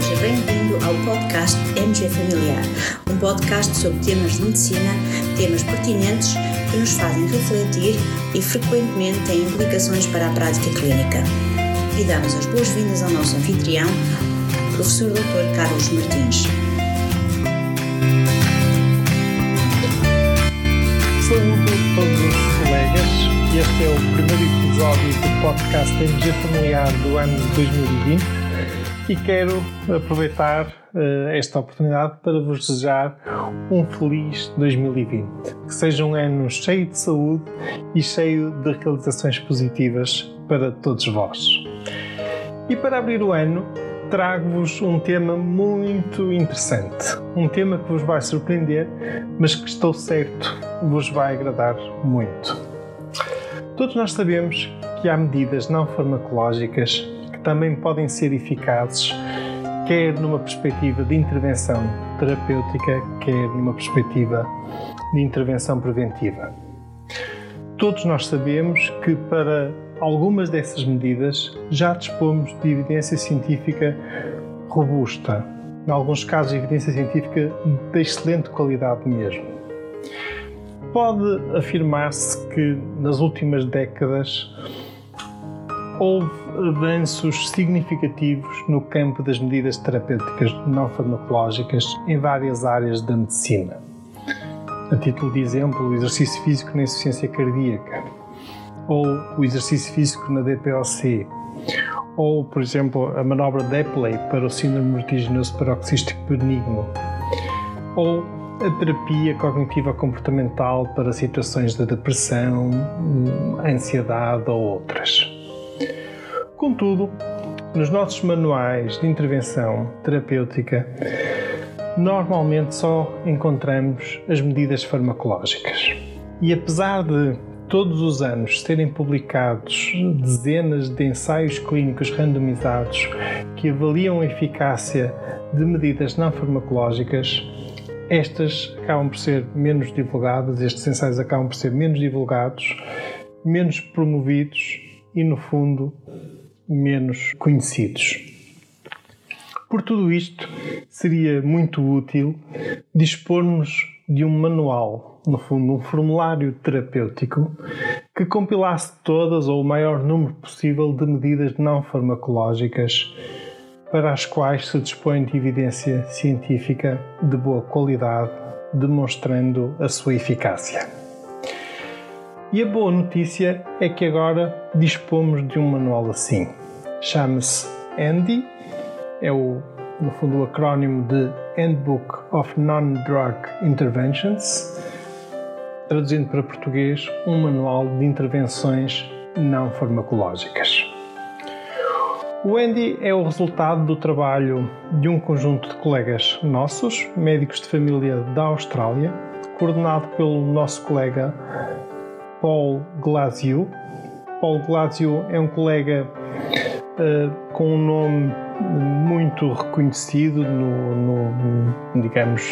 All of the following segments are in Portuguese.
Psicologia Familiar, um podcast sobre temas de medicina, temas pertinentes que nos fazem refletir e frequentemente têm implicações para a prática clínica. E damos as boas-vindas ao nosso anfitrião, professor Dr. Carlos Martins. Saúdo todos os colegas. Este é o primeiro episódio do podcast MG Familiar do ano 2020 e quero aproveitar uh, esta oportunidade para vos desejar um feliz 2020. Que seja um ano cheio de saúde e cheio de realizações positivas para todos vós. E para abrir o ano, trago-vos um tema muito interessante. Um tema que vos vai surpreender, mas que estou certo vos vai agradar muito. Todos nós sabemos que há medidas não farmacológicas também podem ser eficazes, quer numa perspectiva de intervenção terapêutica, quer numa perspectiva de intervenção preventiva. Todos nós sabemos que para algumas dessas medidas já dispomos de evidência científica robusta, em alguns casos, evidência científica de excelente qualidade mesmo. Pode afirmar-se que nas últimas décadas houve avanços significativos no campo das medidas terapêuticas não farmacológicas em várias áreas da medicina. A título de exemplo, o exercício físico na insuficiência cardíaca, ou o exercício físico na DPOC, ou, por exemplo, a manobra Depley para o síndrome vertiginoso paroxístico benigno, ou a terapia cognitiva comportamental para situações de depressão, ansiedade ou outras. Contudo, nos nossos manuais de intervenção terapêutica, normalmente só encontramos as medidas farmacológicas. E apesar de todos os anos serem publicados dezenas de ensaios clínicos randomizados que avaliam a eficácia de medidas não farmacológicas, estas acabam por ser menos divulgadas, estes ensaios acabam por ser menos divulgados, menos promovidos e, no fundo, menos conhecidos. Por tudo isto, seria muito útil dispormos de um manual, no fundo, um formulário terapêutico que compilasse todas ou o maior número possível de medidas não farmacológicas para as quais se dispõe de evidência científica de boa qualidade, demonstrando a sua eficácia. E a boa notícia é que agora dispomos de um manual assim. Chama-se ANDI, é o, no fundo o acrónimo de Handbook of Non-Drug Interventions, traduzindo para português, um manual de intervenções não farmacológicas. O ANDI é o resultado do trabalho de um conjunto de colegas nossos, médicos de família da Austrália, coordenado pelo nosso colega Paul Glasio. Paul Glasio é um colega uh, com um nome muito reconhecido no, no, digamos,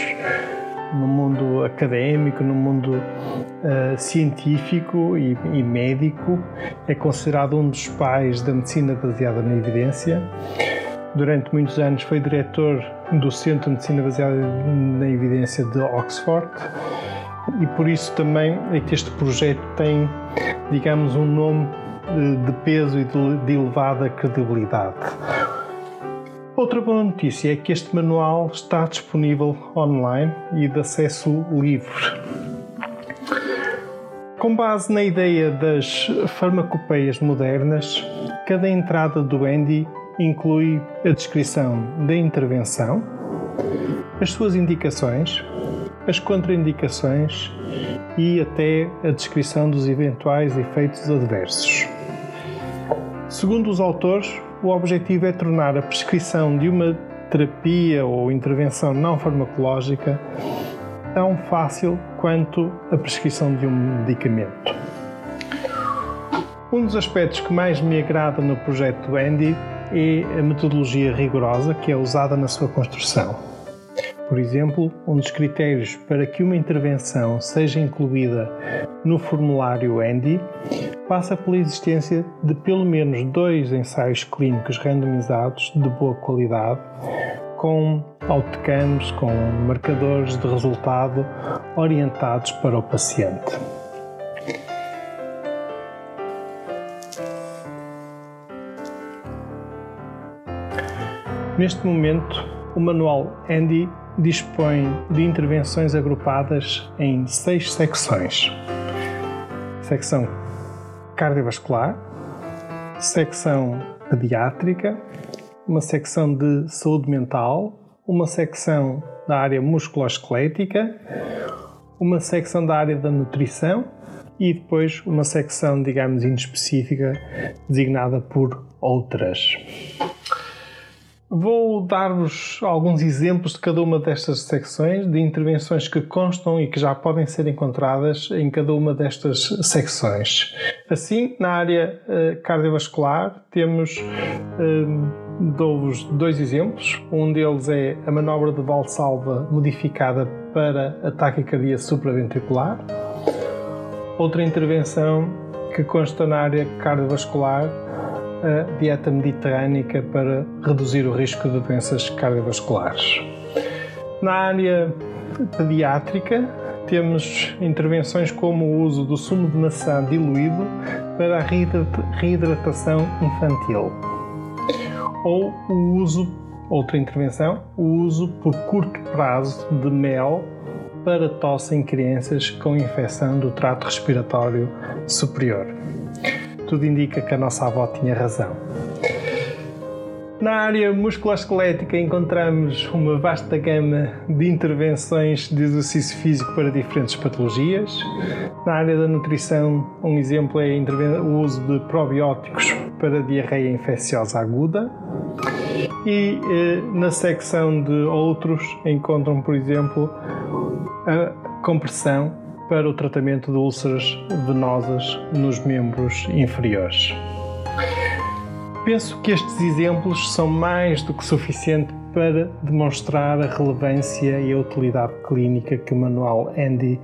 no mundo académico, no mundo uh, científico e, e, médico. É considerado um dos pais da medicina baseada na evidência. Durante muitos anos foi diretor do Centro de Medicina Baseada na Evidência de Oxford e por isso também é que este projeto tem, digamos, um nome eh, de peso e de elevada credibilidade. Outra boa notícia é que este manual está disponível online e de acesso livre. Com base na ideia das farmacopeias modernas, cada entrada do Andy inclui a descrição da intervenção, as suas indicações, as contraindicações e até a descrição dos eventuais efeitos adversos. Segundo os autores, o objetivo é tornar a prescrição de uma terapia ou intervenção não farmacológica tão fácil quanto a prescrição de um medicamento. Um dos aspectos que mais me agrada no projeto Andy é a metodologia rigorosa que é usada na sua construção. Por exemplo, um dos critérios para que uma intervenção seja incluída no formulário ANDI passa pela existência de pelo menos dois ensaios clínicos randomizados de boa qualidade, com outcomes, com marcadores de resultado orientados para o paciente. Neste momento, o manual Andy dispõe de intervenções agrupadas em seis secções: secção cardiovascular, secção pediátrica, uma secção de saúde mental, uma secção da área musculoesquelética, uma secção da área da nutrição e depois uma secção, digamos, inespecífica designada por outras. Vou dar-vos alguns exemplos de cada uma destas secções, de intervenções que constam e que já podem ser encontradas em cada uma destas secções. Assim, na área uh, cardiovascular, temos, uh, dou-vos dois exemplos. Um deles é a manobra de Valsalva modificada para a taquicardia supraventricular. Outra intervenção que consta na área cardiovascular a dieta mediterrânica para reduzir o risco de doenças cardiovasculares. Na área pediátrica, temos intervenções como o uso do sumo de maçã diluído para a reidratação infantil ou o uso, outra intervenção, o uso por curto prazo de mel para tosse em crianças com infecção do trato respiratório superior tudo indica que a nossa avó tinha razão. Na área musculoesquelética encontramos uma vasta gama de intervenções de exercício físico para diferentes patologias. Na área da nutrição, um exemplo é o uso de probióticos para diarreia infecciosa aguda. E eh, na secção de outros encontram, por exemplo, a compressão para o tratamento de úlceras venosas nos membros inferiores. Penso que estes exemplos são mais do que suficiente para demonstrar a relevância e a utilidade clínica que o manual Andy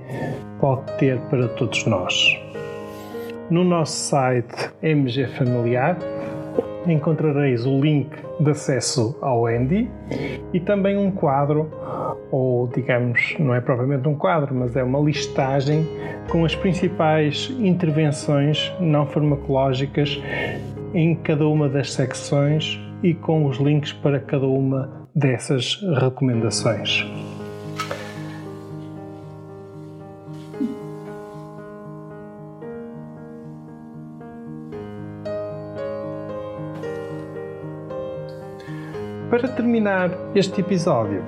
pode ter para todos nós. No nosso site MG Familiar encontrareis o link de acesso ao Andy e também um quadro, ou digamos, não é propriamente um quadro, mas é uma listagem com as principais intervenções não farmacológicas em cada uma das secções e com os links para cada uma dessas recomendações. Para terminar este episódio,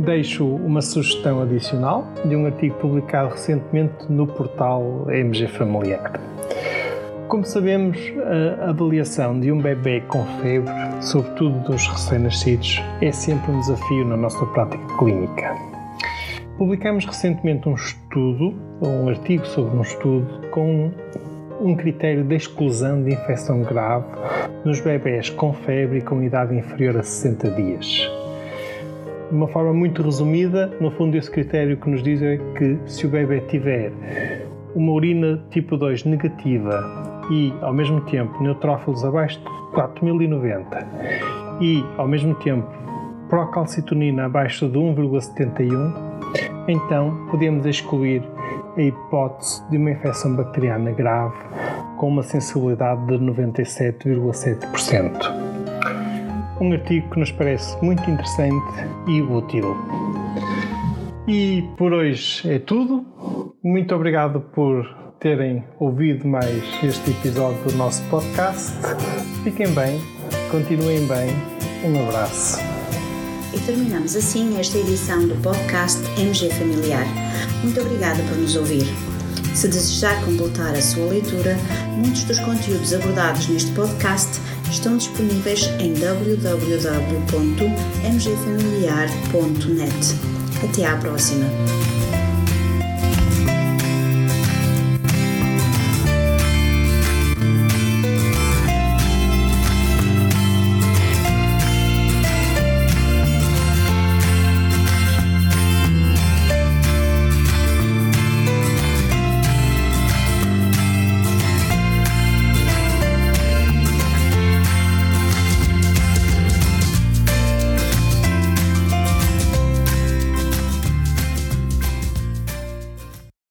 deixo uma sugestão adicional de um artigo publicado recentemente no portal MG Familiar. Como sabemos, a avaliação de um bebê com febre, sobretudo dos recém-nascidos, é sempre um desafio na nossa prática clínica. Publicamos recentemente um estudo, um artigo sobre um estudo, com um critério de exclusão de infecção grave nos bebés com febre e com idade inferior a 60 dias. De uma forma muito resumida, no fundo, esse critério que nos diz é que se o bebê tiver uma urina tipo 2 negativa e, ao mesmo tempo, neutrófilos abaixo de 4090 e, ao mesmo tempo, procalcitonina abaixo de 1,71, então podemos excluir a hipótese de uma infecção bacteriana grave com uma sensibilidade de 97,7%. Um artigo que nos parece muito interessante e útil. E por hoje é tudo. Muito obrigado por terem ouvido mais este episódio do nosso podcast. Fiquem bem, continuem bem. Um abraço. E terminamos assim esta edição do podcast MG Familiar. Muito obrigada por nos ouvir. Se desejar completar a sua leitura, muitos dos conteúdos abordados neste podcast estão disponíveis em www.mgfamiliar.net. Até à próxima!